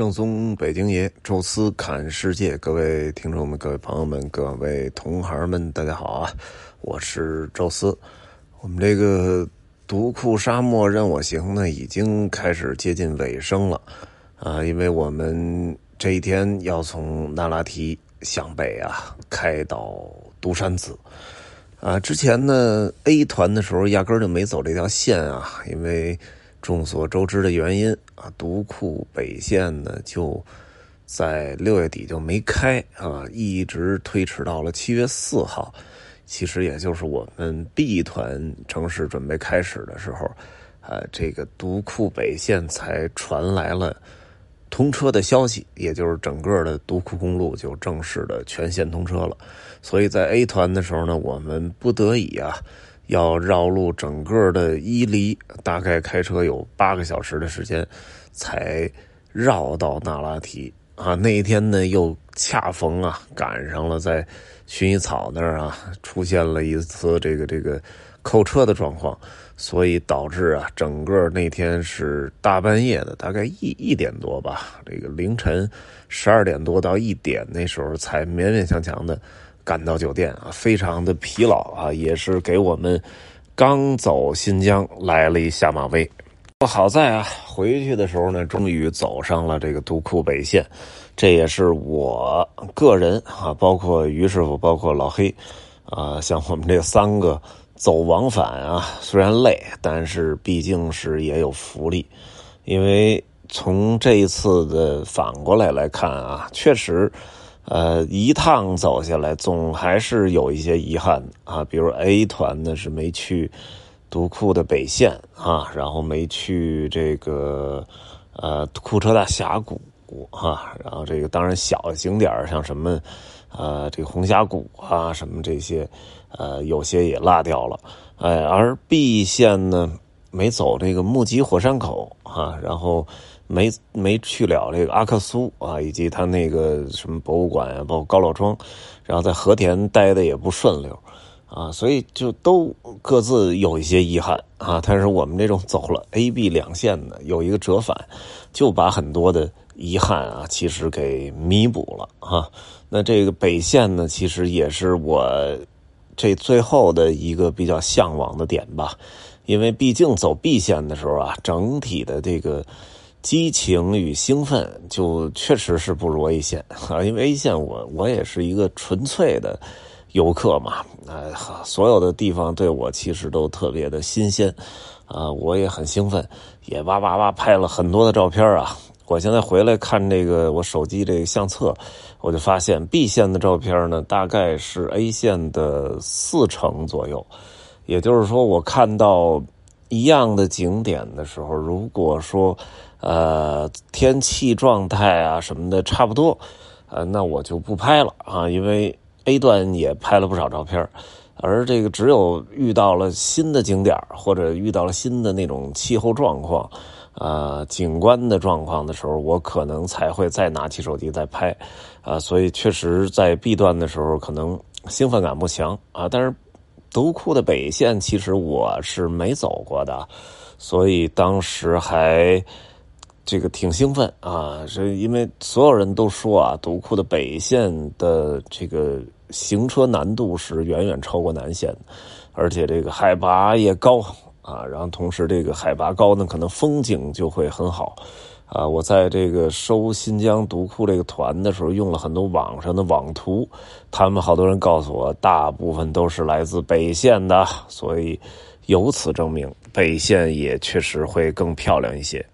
正宗北京爷，宙斯侃世界，各位听众们、各位朋友们、各位同行们，大家好啊！我是宙斯。我们这个独库沙漠任我行呢，已经开始接近尾声了啊！因为我们这一天要从那拉提向北啊，开到独山子啊。之前呢，A 团的时候压根儿就没走这条线啊，因为。众所周知的原因啊，独库北线呢就在六月底就没开啊，一直推迟到了七月四号。其实也就是我们 B 团正式准备开始的时候，啊，这个独库北线才传来了通车的消息，也就是整个的独库公路就正式的全线通车了。所以在 A 团的时候呢，我们不得已啊。要绕路整个的伊犁，大概开车有八个小时的时间，才绕到那拉提啊。那一天呢，又恰逢啊赶上了在薰衣草那儿啊出现了一次这个这个扣车的状况，所以导致啊整个那天是大半夜的，大概一一点多吧，这个凌晨十二点多到一点那时候才勉勉强强的。赶到酒店啊，非常的疲劳啊，也是给我们刚走新疆来了一下马威。好在啊，回去的时候呢，终于走上了这个独库北线，这也是我个人啊，包括于师傅，包括老黑啊，像我们这三个走往返啊，虽然累，但是毕竟是也有福利，因为从这一次的反过来来看啊，确实。呃，一趟走下来，总还是有一些遗憾啊。比如 A 团呢是没去独库的北线啊，然后没去这个呃库车大峡谷啊，然后这个当然小景点像什么呃这个红峡谷啊什么这些呃有些也落掉了。哎，而 B 线呢没走这个木吉火山口啊，然后。没没去了这个阿克苏啊，以及他那个什么博物馆啊，包括高老庄，然后在和田待的也不顺溜啊，所以就都各自有一些遗憾啊。但是我们这种走了 A、B 两线的，有一个折返，就把很多的遗憾啊，其实给弥补了啊。那这个北线呢，其实也是我这最后的一个比较向往的点吧，因为毕竟走 B 线的时候啊，整体的这个。激情与兴奋就确实是不如 A 线啊，因为 A 线我我也是一个纯粹的游客嘛，呃，所有的地方对我其实都特别的新鲜啊，我也很兴奋，也哇哇哇拍了很多的照片啊。我现在回来看这个我手机这个相册，我就发现 B 线的照片呢，大概是 A 线的四成左右，也就是说，我看到一样的景点的时候，如果说。呃，天气状态啊什么的差不多，呃，那我就不拍了啊，因为 A 段也拍了不少照片，而这个只有遇到了新的景点或者遇到了新的那种气候状况，呃，景观的状况的时候，我可能才会再拿起手机再拍，啊，所以确实在 B 段的时候可能兴奋感不强啊，但是独库的北线其实我是没走过的，所以当时还。这个挺兴奋啊，是因为所有人都说啊，独库的北线的这个行车难度是远远超过南线，而且这个海拔也高啊，然后同时这个海拔高呢，可能风景就会很好啊。我在这个收新疆独库这个团的时候，用了很多网上的网图，他们好多人告诉我，大部分都是来自北线的，所以由此证明北线也确实会更漂亮一些。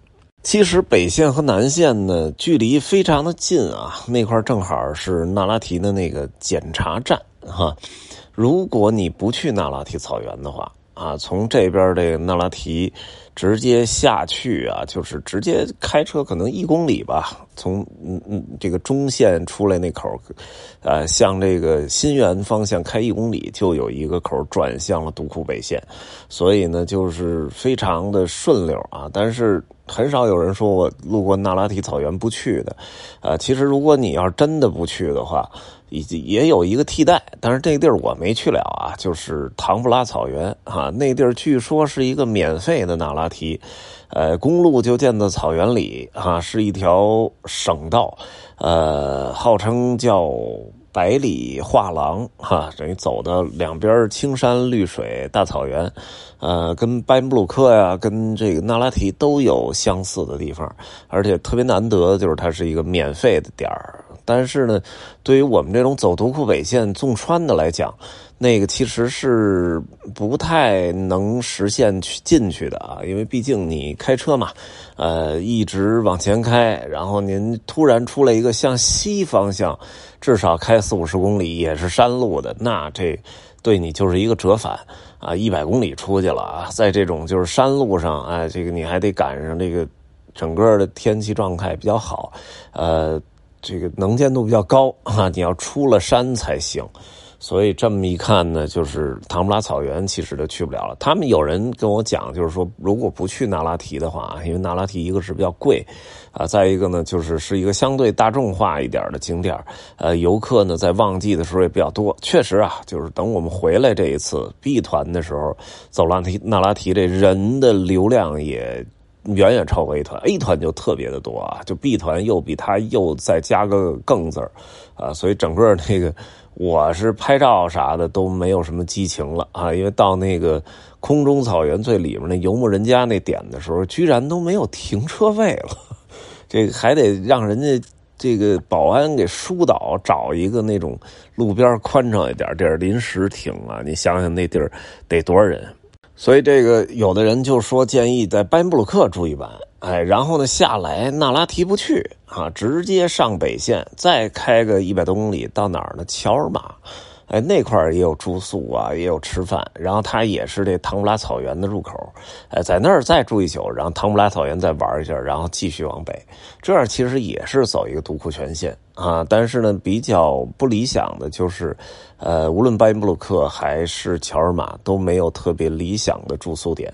其实北线和南线呢，距离非常的近啊，那块正好是那拉提的那个检查站哈。如果你不去那拉提草原的话啊，从这边这个那拉提直接下去啊，就是直接开车可能一公里吧，从嗯嗯这个中线出来那口，呃，向这个新源方向开一公里，就有一个口转向了独库北线，所以呢，就是非常的顺溜啊，但是。很少有人说我路过那拉提草原不去的。呃，其实如果你要真的不去的话，也也有一个替代，但是这地儿我没去了啊，就是唐布拉草原啊，那地儿据说是一个免费的那拉提，呃，公路就建在草原里啊，是一条省道，呃，号称叫。百里画廊，哈，等于走的两边青山绿水大草原，呃，跟巴音布鲁克呀，跟这个那拉提都有相似的地方，而且特别难得的，就是它是一个免费的点儿。但是呢，对于我们这种走独库北线纵穿的来讲，那个其实是不太能实现去进去的啊，因为毕竟你开车嘛，呃，一直往前开，然后您突然出来一个向西方向，至少开四五十公里也是山路的，那这对你就是一个折返啊，一百公里出去了啊，在这种就是山路上，哎，这个你还得赶上这个整个的天气状态比较好，呃，这个能见度比较高啊，你要出了山才行。所以这么一看呢，就是唐布拉草原其实就去不了了。他们有人跟我讲，就是说如果不去那拉提的话，因为那拉提一个是比较贵，啊，再一个呢就是是一个相对大众化一点的景点呃，游客呢在旺季的时候也比较多。确实啊，就是等我们回来这一次 B 团的时候，走拉提那拉提这人的流量也远远超过 A 团，A 团就特别的多啊，就 B 团又比它又再加个更字儿，啊，所以整个那个。我是拍照啥的都没有什么激情了啊，因为到那个空中草原最里面那游牧人家那点的时候，居然都没有停车位了，这还得让人家这个保安给疏导，找一个那种路边宽敞一点地儿临时停啊。你想想那地儿得多少人？所以这个有的人就说建议在巴音布鲁克住一晚。哎，然后呢，下来纳拉提不去啊，直接上北线，再开个一百多公里到哪儿呢？乔尔玛，哎，那块儿也有住宿啊，也有吃饭，然后它也是这唐布拉草原的入口，哎，在那儿再住一宿，然后唐布拉草原再玩一下，然后继续往北，这样其实也是走一个独库全线啊。但是呢，比较不理想的就是，呃，无论巴音布鲁克还是乔尔玛都没有特别理想的住宿点。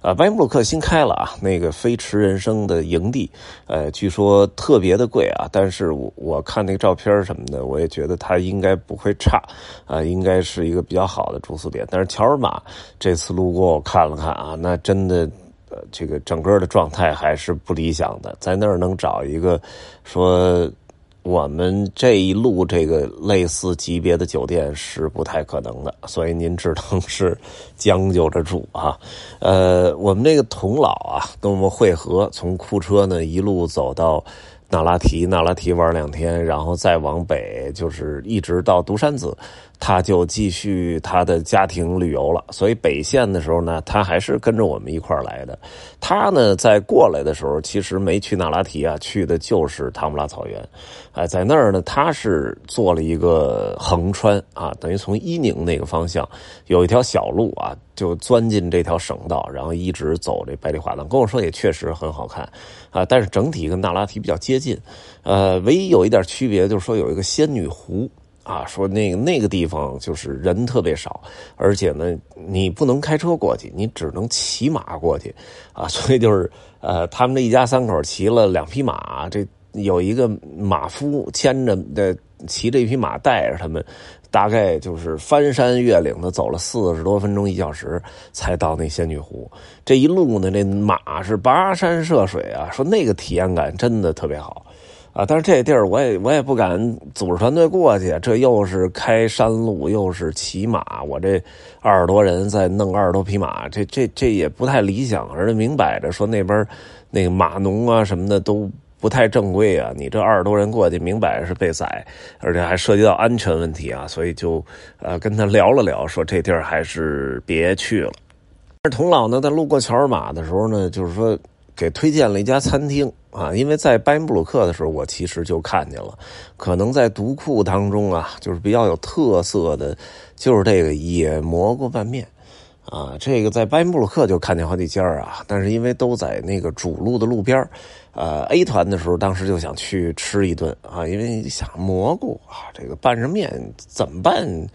啊，巴音布鲁克新开了啊，那个飞驰人生的营地，呃，据说特别的贵啊，但是我我看那个照片什么的，我也觉得它应该不会差，啊，应该是一个比较好的住宿点。但是乔尔玛这次路过我看了看啊，那真的，呃，这个整个的状态还是不理想的，在那儿能找一个说。我们这一路这个类似级别的酒店是不太可能的，所以您只能是将就着住啊。呃，我们那个童老啊，跟我们会合，从库车呢一路走到。那拉提，那拉提玩两天，然后再往北，就是一直到独山子，他就继续他的家庭旅游了。所以北线的时候呢，他还是跟着我们一块来的。他呢，在过来的时候，其实没去那拉提啊，去的就是唐布拉草原。哎，在那儿呢，他是做了一个横穿啊，等于从伊宁那个方向有一条小路啊。就钻进这条省道，然后一直走这百里画廊，跟我说也确实很好看，啊，但是整体跟那拉提比较接近，呃，唯一有一点区别就是说有一个仙女湖，啊，说那个那个地方就是人特别少，而且呢，你不能开车过去，你只能骑马过去，啊，所以就是呃，他们这一家三口骑了两匹马，这有一个马夫牵着的，骑着一匹马带着他们。大概就是翻山越岭的走了四十多分钟一小时，才到那仙女湖。这一路呢，这马是跋山涉水啊，说那个体验感真的特别好啊。但是这地儿我也我也不敢组织团队过去，这又是开山路，又是骑马，我这二十多人再弄二十多匹马，这这这也不太理想。而且明摆着说那边那个马农啊什么的都。不太正规啊！你这二十多人过去，明摆着是被宰，而且还涉及到安全问题啊！所以就呃跟他聊了聊，说这地儿还是别去了。而童老呢，在路过乔尔玛的时候呢，就是说给推荐了一家餐厅啊，因为在巴音布鲁克的时候，我其实就看见了，可能在独库当中啊，就是比较有特色的，就是这个野蘑菇拌面。啊，这个在巴音布鲁克就看见好几家啊，但是因为都在那个主路的路边呃，A 团的时候当时就想去吃一顿啊，因为想蘑菇啊，这个拌着面怎么拌？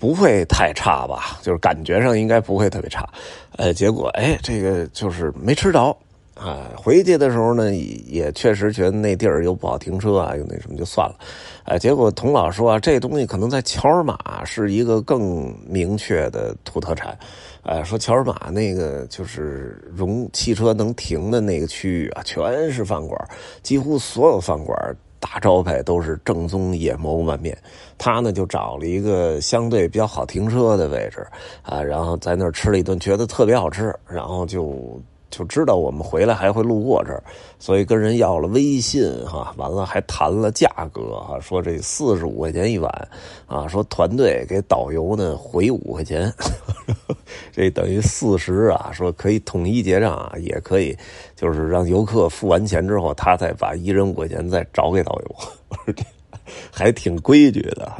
不会太差吧？就是感觉上应该不会特别差，呃，结果哎，这个就是没吃着啊。回去的时候呢，也确实觉得那地儿又不好停车啊，又那什么就算了。哎，结果童老说啊，这东西可能在乔尔玛是一个更明确的土特产。哎，说乔尔玛那个就是容汽车能停的那个区域啊，全是饭馆，几乎所有饭馆大招牌都是正宗野蘑菇拌面。他呢就找了一个相对比较好停车的位置啊，然后在那儿吃了一顿，觉得特别好吃，然后就。就知道我们回来还会路过这儿，所以跟人要了微信哈，完了还谈了价格哈，说这四十五块钱一晚啊，说团队给导游呢回五块钱，这等于四十啊，说可以统一结账啊，也可以就是让游客付完钱之后，他再把一人五块钱再找给导游，还挺规矩的，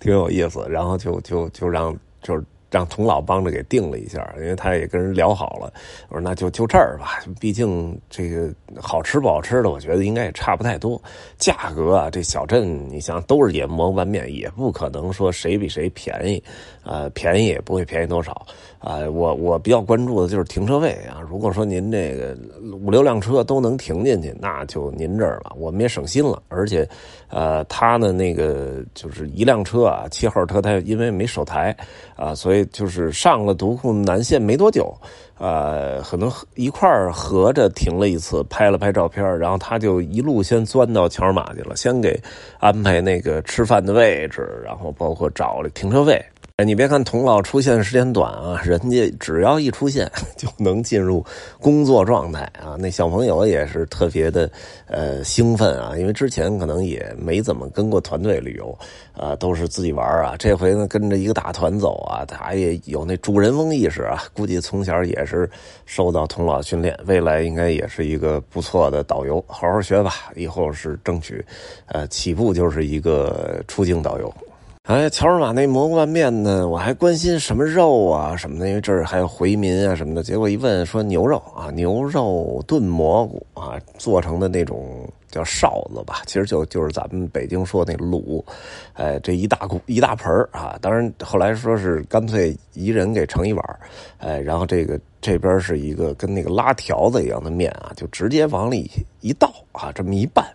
挺有意思，然后就就就让就是。让童老帮着给定了一下，因为他也跟人聊好了。我说那就就这儿吧，毕竟这个好吃不好吃的，我觉得应该也差不太多。价格啊，这小镇你想都是野蘑拌面，也不可能说谁比谁便宜，呃，便宜也不会便宜多少。啊，我我比较关注的就是停车位啊。如果说您这个五六辆车都能停进去，那就您这儿了，我们也省心了。而且，呃，他呢那个就是一辆车啊，七号车，他因为没手台啊，所以就是上了独库南线没多久，呃，可能一块合着停了一次，拍了拍照片，然后他就一路先钻到乔尔玛去了，先给安排那个吃饭的位置，然后包括找了停车位。你别看童老出现时间短啊，人家只要一出现 就能进入工作状态啊。那小朋友也是特别的呃兴奋啊，因为之前可能也没怎么跟过团队旅游啊，都是自己玩啊。这回呢跟着一个大团走啊，他也有那主人翁意识啊。估计从小也是受到童老训练，未来应该也是一个不错的导游。好好学吧，以后是争取呃起步就是一个出境导游。哎，乔尔玛那蘑菇拌面呢？我还关心什么肉啊什么的，因为这儿还有回民啊什么的。结果一问说牛肉啊，牛肉炖蘑菇啊，做成的那种叫臊子吧，其实就就是咱们北京说那卤。哎，这一大锅一大盆啊，当然后来说是干脆一人给盛一碗哎，然后这个这边是一个跟那个拉条子一样的面啊，就直接往里一倒啊，这么一拌，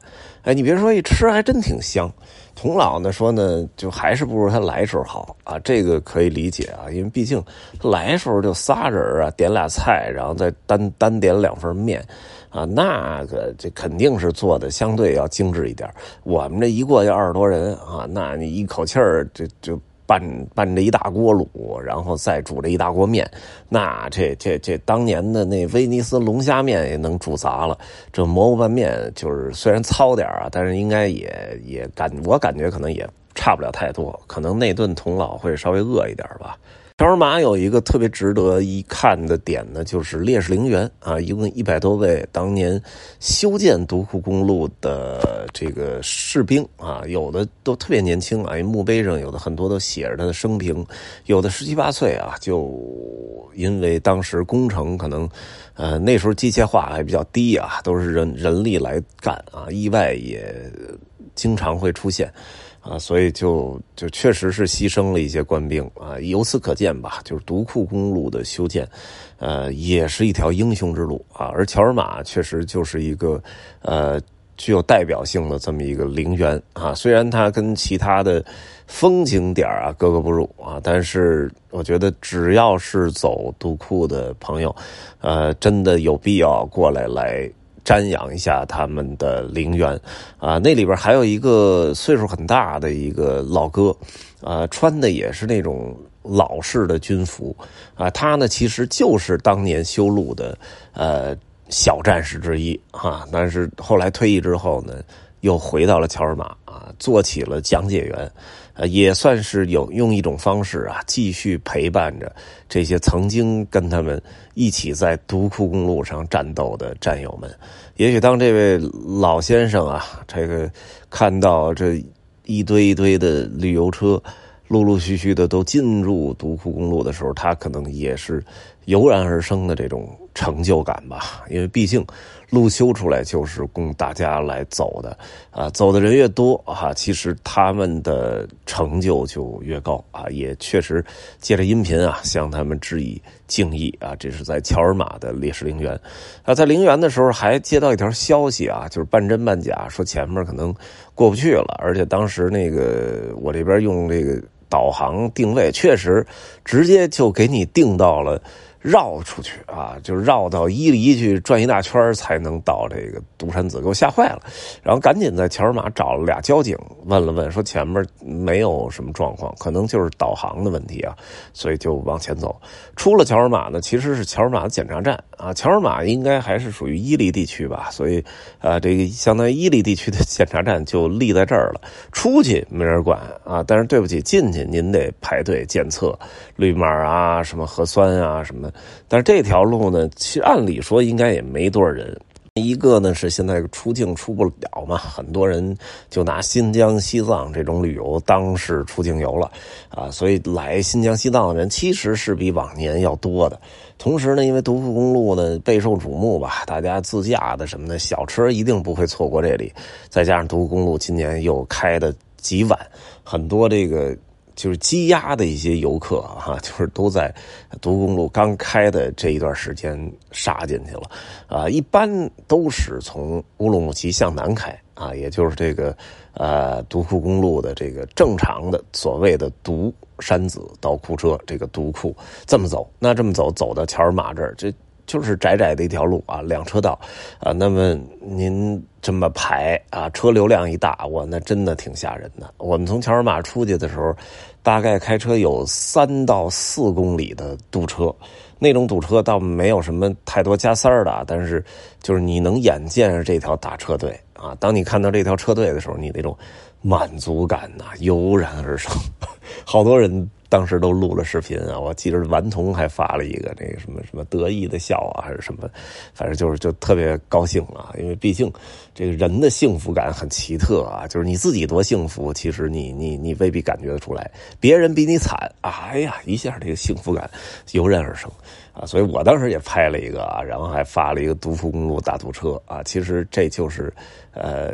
哎，你别说一吃还真挺香。童老呢说呢，就还是不如他来时候好啊，这个可以理解啊，因为毕竟来时候就仨人啊，点俩菜，然后再单单点两份面，啊，那个这肯定是做的相对要精致一点。我们这一过去二十多人啊，那你一口气儿就就。拌拌这一大锅卤，然后再煮这一大锅面，那这这这当年的那威尼斯龙虾面也能煮砸了。这蘑菇拌面就是虽然糙点啊，但是应该也也感我感觉可能也差不了太多，可能那顿童老会稍微饿一点吧。乔尔玛有一个特别值得一看的点呢，就是烈士陵园啊，一共一百多位当年修建独库公路的这个士兵啊，有的都特别年轻啊，墓碑上有的很多都写着他的生平，有的十七八岁啊，就因为当时工程可能，呃，那时候机械化还比较低啊，都是人人力来干啊，意外也经常会出现。啊，所以就就确实是牺牲了一些官兵啊，由此可见吧，就是独库公路的修建，呃，也是一条英雄之路啊。而乔尔玛确实就是一个呃具有代表性的这么一个陵园啊，虽然它跟其他的风景点啊格格不入啊，但是我觉得只要是走独库的朋友，呃，真的有必要过来来。瞻仰一下他们的陵园，啊，那里边还有一个岁数很大的一个老哥，啊，穿的也是那种老式的军服，啊，他呢其实就是当年修路的呃小战士之一，哈，但是后来退役之后呢，又回到了乔尔玛，啊，做起了讲解员。呃，也算是有用一种方式啊，继续陪伴着这些曾经跟他们一起在独库公路上战斗的战友们。也许当这位老先生啊，这个看到这一堆一堆的旅游车陆陆续续的都进入独库公路的时候，他可能也是油然而生的这种成就感吧，因为毕竟路修出来就是供大家来走的啊，走的人越多哈，其实他们的成就就越高啊。也确实借着音频啊，向他们致以敬意啊。这是在乔尔玛的烈士陵园啊，在陵园的时候还接到一条消息啊，就是半真半假，说前面可能过不去了，而且当时那个我这边用这个导航定位，确实直接就给你定到了。绕出去啊，就绕到伊犁去转一大圈才能到这个独山子，给我吓坏了。然后赶紧在乔尔玛找了俩交警，问了问，说前面没有什么状况，可能就是导航的问题啊，所以就往前走。出了乔尔玛呢，其实是乔尔玛的检查站啊。乔尔玛应该还是属于伊犁地区吧，所以啊，这个相当于伊犁地区的检查站就立在这儿了。出去没人管啊，但是对不起，进去您得排队检测绿码啊，什么核酸啊，什么。但是这条路呢，其实按理说应该也没多少人。一个呢是现在出境出不了嘛，很多人就拿新疆、西藏这种旅游当是出境游了啊，所以来新疆、西藏的人其实是比往年要多的。同时呢，因为独库公路呢备受瞩目吧，大家自驾的什么的小车一定不会错过这里。再加上独库公路今年又开的极晚，很多这个。就是积压的一些游客哈，就是都在独库公路刚开的这一段时间杀进去了，啊，一般都是从乌鲁木齐向南开啊，也就是这个呃独库公路的这个正常的所谓的独山子到库车这个独库这么走，那这么走走到乔尔玛这儿这。就是窄窄的一条路啊，两车道，啊，那么您这么排啊，车流量一大，我那真的挺吓人的。我们从乔尔玛出去的时候，大概开车有三到四公里的堵车，那种堵车倒没有什么太多加塞儿的，但是就是你能眼见着这条大车队啊，当你看到这条车队的时候，你那种满足感呐油然而生，好多人。当时都录了视频啊，我记得顽童还发了一个那个什么什么得意的笑啊，还是什么，反正就是就特别高兴啊，因为毕竟这个人的幸福感很奇特啊，就是你自己多幸福，其实你你你未必感觉得出来，别人比你惨，哎呀，一下这个幸福感油然而生。啊，所以我当时也拍了一个啊，然后还发了一个独库公路大堵车啊，其实这就是呃，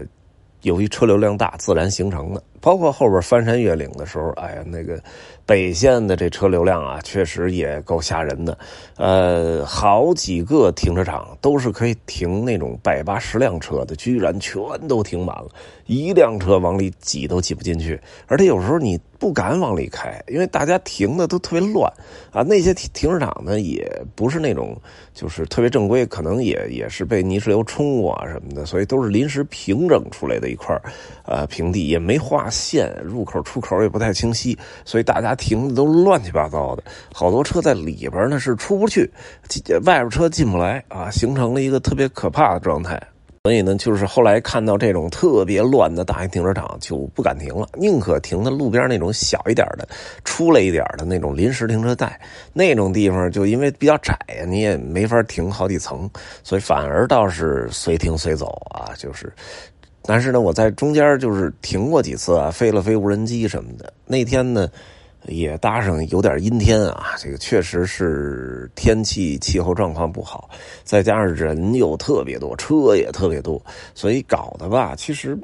由于车流量大自然形成的。包括后边翻山越岭的时候，哎呀，那个北线的这车流量啊，确实也够吓人的。呃，好几个停车场都是可以停那种百八十辆车的，居然全都停满了，一辆车往里挤都挤不进去。而且有时候你不敢往里开，因为大家停的都特别乱啊。那些停停车场呢，也不是那种就是特别正规，可能也也是被泥石流冲过啊什么的，所以都是临时平整出来的一块呃平地，也没画。线入口出口也不太清晰，所以大家停的都乱七八糟的，好多车在里边呢是出不去，外边车进不来啊，形成了一个特别可怕的状态。所以呢，就是后来看到这种特别乱的大型停车场就不敢停了，宁可停在路边那种小一点的、出来一点的那种临时停车带，那种地方就因为比较窄呀，你也没法停好几层，所以反而倒是随停随走啊，就是。但是呢，我在中间就是停过几次啊，飞了飞无人机什么的。那天呢，也搭上有点阴天啊，这个确实是天气气候状况不好，再加上人又特别多，车也特别多，所以搞的吧，其实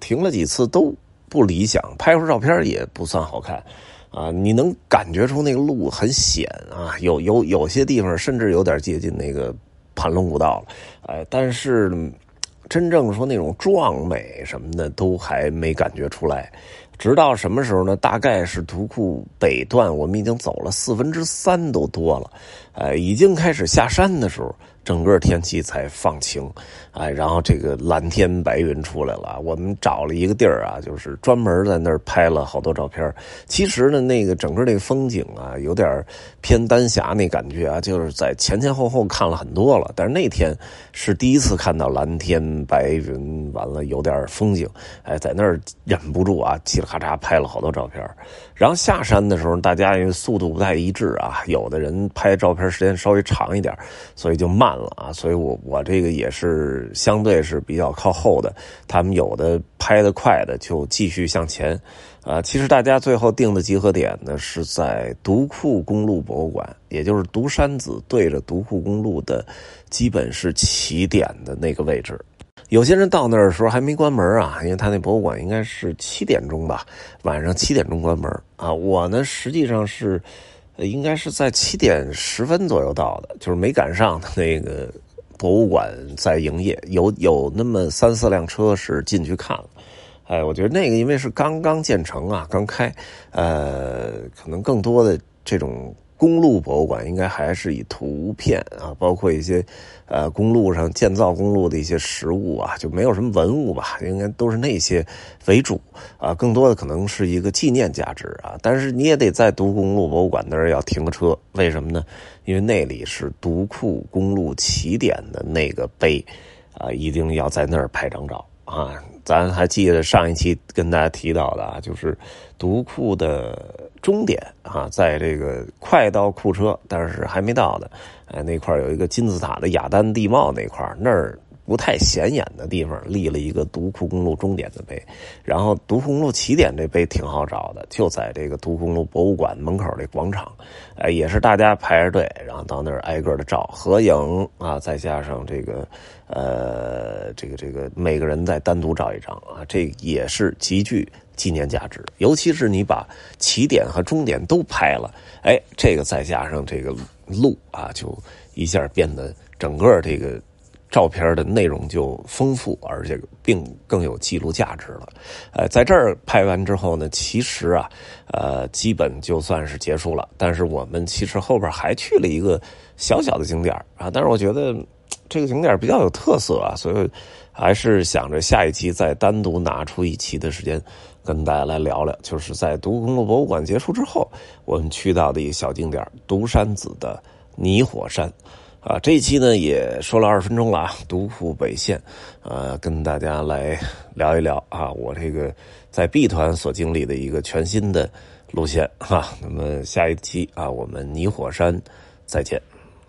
停了几次都不理想，拍出照片也不算好看啊。你能感觉出那个路很险啊，有有有些地方甚至有点接近那个盘龙古道了，哎，但是。真正说那种壮美什么的都还没感觉出来，直到什么时候呢？大概是图库北段，我们已经走了四分之三都多了，呃，已经开始下山的时候。整个天气才放晴，哎，然后这个蓝天白云出来了。我们找了一个地儿啊，就是专门在那儿拍了好多照片。其实呢，那个整个那个风景啊，有点偏丹霞那感觉啊，就是在前前后后看了很多了。但是那天是第一次看到蓝天白云，完了有点风景，哎，在那儿忍不住啊，嘁哩咔嚓拍了好多照片。然后下山的时候，大家因为速度不太一致啊，有的人拍照片时间稍微长一点，所以就慢了啊。所以我我这个也是相对是比较靠后的，他们有的拍得快的就继续向前。啊，其实大家最后定的集合点呢是在独库公路博物馆，也就是独山子对着独库公路的，基本是起点的那个位置。有些人到那儿的时候还没关门啊，因为他那博物馆应该是七点钟吧，晚上七点钟关门啊。我呢实际上是，应该是在七点十分左右到的，就是没赶上那个博物馆在营业，有有那么三四辆车是进去看了。哎，我觉得那个因为是刚刚建成啊，刚开，呃，可能更多的这种公路博物馆应该还是以图片啊，包括一些呃公路上建造公路的一些实物啊，就没有什么文物吧，应该都是那些为主啊，更多的可能是一个纪念价值啊。但是你也得在独库公路博物馆那儿要停个车，为什么呢？因为那里是独库公路起点的那个碑啊，一定要在那儿拍张照啊。咱还记得上一期跟大家提到的啊，就是独库的终点啊，在这个快到库车，但是还没到的，哎，那块有一个金字塔的雅丹地貌那块那儿。不太显眼的地方立了一个独库公路终点的碑，然后独库公路起点这碑挺好找的，就在这个独库公路博物馆门口这广场，哎，也是大家排着队，然后到那儿挨个的照合影啊，再加上这个呃，这个这个每个人再单独照一张啊，这也是极具纪念价值，尤其是你把起点和终点都拍了，哎，这个再加上这个路啊，就一下变得整个这个。照片的内容就丰富，而且并更有记录价值了。呃，在这儿拍完之后呢，其实啊，呃，基本就算是结束了。但是我们其实后边还去了一个小小的景点啊，但是我觉得这个景点比较有特色啊，所以还是想着下一期再单独拿出一期的时间跟大家来聊聊。就是在独库博物馆结束之后，我们去到的一个小景点——独山子的泥火山。啊，这一期呢也说了二十分钟了啊，独库北线，呃，跟大家来聊一聊啊，我这个在 B 团所经历的一个全新的路线哈。那么下一期啊，我们泥火山再见。